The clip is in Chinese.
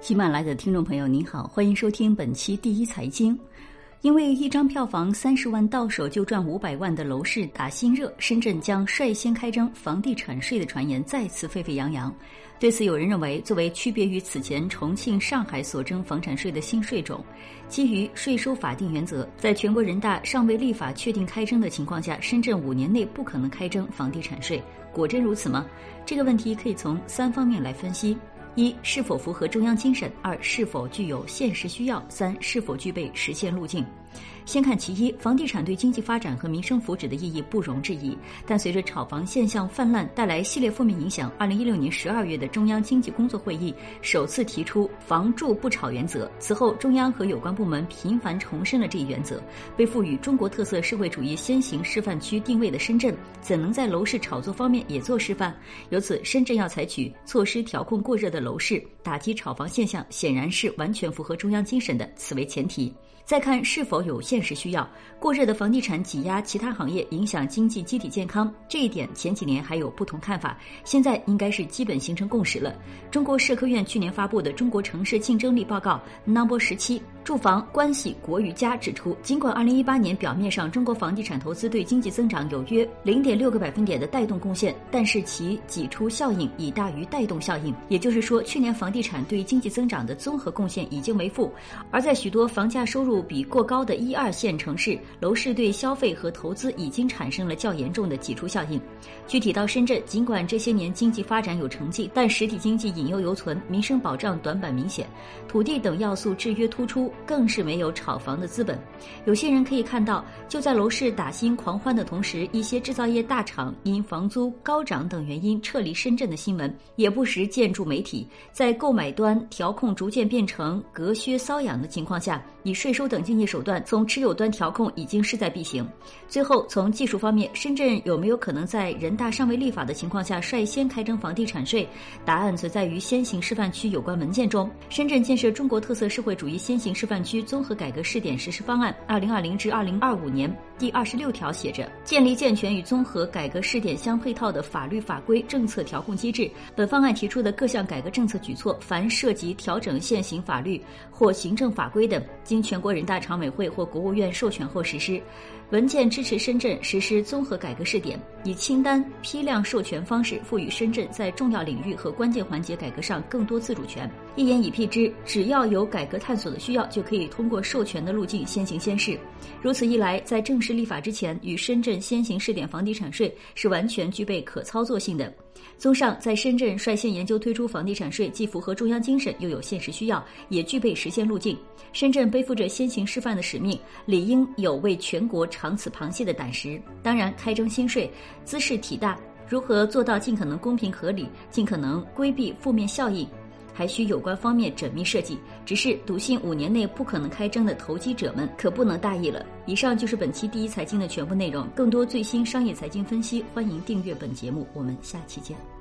喜马拉雅的听众朋友，您好，欢迎收听本期第一财经。因为一张票房三十万到手就赚五百万的楼市打新热，深圳将率先开征房地产税的传言再次沸沸扬扬。对此，有人认为，作为区别于此前重庆、上海所征房产税的新税种，基于税收法定原则，在全国人大尚未立法确定开征的情况下，深圳五年内不可能开征房地产税。果真如此吗？这个问题可以从三方面来分析。一是否符合中央精神？二是否具有现实需要？三是否具备实现路径？先看其一，房地产对经济发展和民生福祉的意义不容置疑。但随着炒房现象泛滥，带来系列负面影响。二零一六年十二月的中央经济工作会议首次提出“房住不炒”原则。此后，中央和有关部门频繁重申了这一原则。被赋予中国特色社会主义先行示范区定位的深圳，怎能在楼市炒作方面也做示范？由此，深圳要采取措施调控过热的楼市，打击炒房现象，显然是完全符合中央精神的。此为前提。再看是否有现实需要，过热的房地产挤压其他行业，影响经济机体健康，这一点前几年还有不同看法，现在应该是基本形成共识了。中国社科院去年发布的《中国城市竞争力报告》Number 十七。住房关系国与家指出，尽管2018年表面上中国房地产投资对经济增长有约0.6个百分点的带动贡献，但是其挤出效应已大于带动效应。也就是说，去年房地产对经济增长的综合贡献已经为负。而在许多房价收入比过高的一二线城市，楼市对消费和投资已经产生了较严重的挤出效应。具体到深圳，尽管这些年经济发展有成绩，但实体经济隐忧犹存，民生保障短板明显，土地等要素制约突出。更是没有炒房的资本。有些人可以看到，就在楼市打新狂欢的同时，一些制造业大厂因房租高涨等原因撤离深圳的新闻也不时见诸媒体。在购买端调控逐渐变成隔靴搔痒的情况下，以税收等经济手段从持有端调控已经势在必行。最后，从技术方面，深圳有没有可能在人大尚未立法的情况下率先开征房地产税？答案则在于先行示范区有关文件中，深圳建设中国特色社会主义先行示示范。区综合改革试点实施方案（二零二零至二零二五年）第二十六条写着：建立健全与综合改革试点相配套的法律法规政策调控机制。本方案提出的各项改革政策举措，凡涉及调整现行法律或行政法规等，经全国人大常委会或国务院授权后实施。文件支持深圳实施综合改革试点，以清单批量授权方式赋予深圳在重要领域和关键环节改革上更多自主权。一言以蔽之，只要有改革探索的需要，就可以通过授权的路径先行先试。如此一来，在正式立法之前，与深圳先行试点房地产税是完全具备可操作性的。综上，在深圳率先研究推出房地产税，既符合中央精神，又有现实需要，也具备实现路径。深圳背负着先行示范的使命，理应有为全国尝此螃蟹的胆识。当然，开征新税，姿势体大，如何做到尽可能公平合理，尽可能规避负面效应？还需有关方面缜密设计。只是笃信五年内不可能开征的投机者们可不能大意了。以上就是本期第一财经的全部内容。更多最新商业财经分析，欢迎订阅本节目。我们下期见。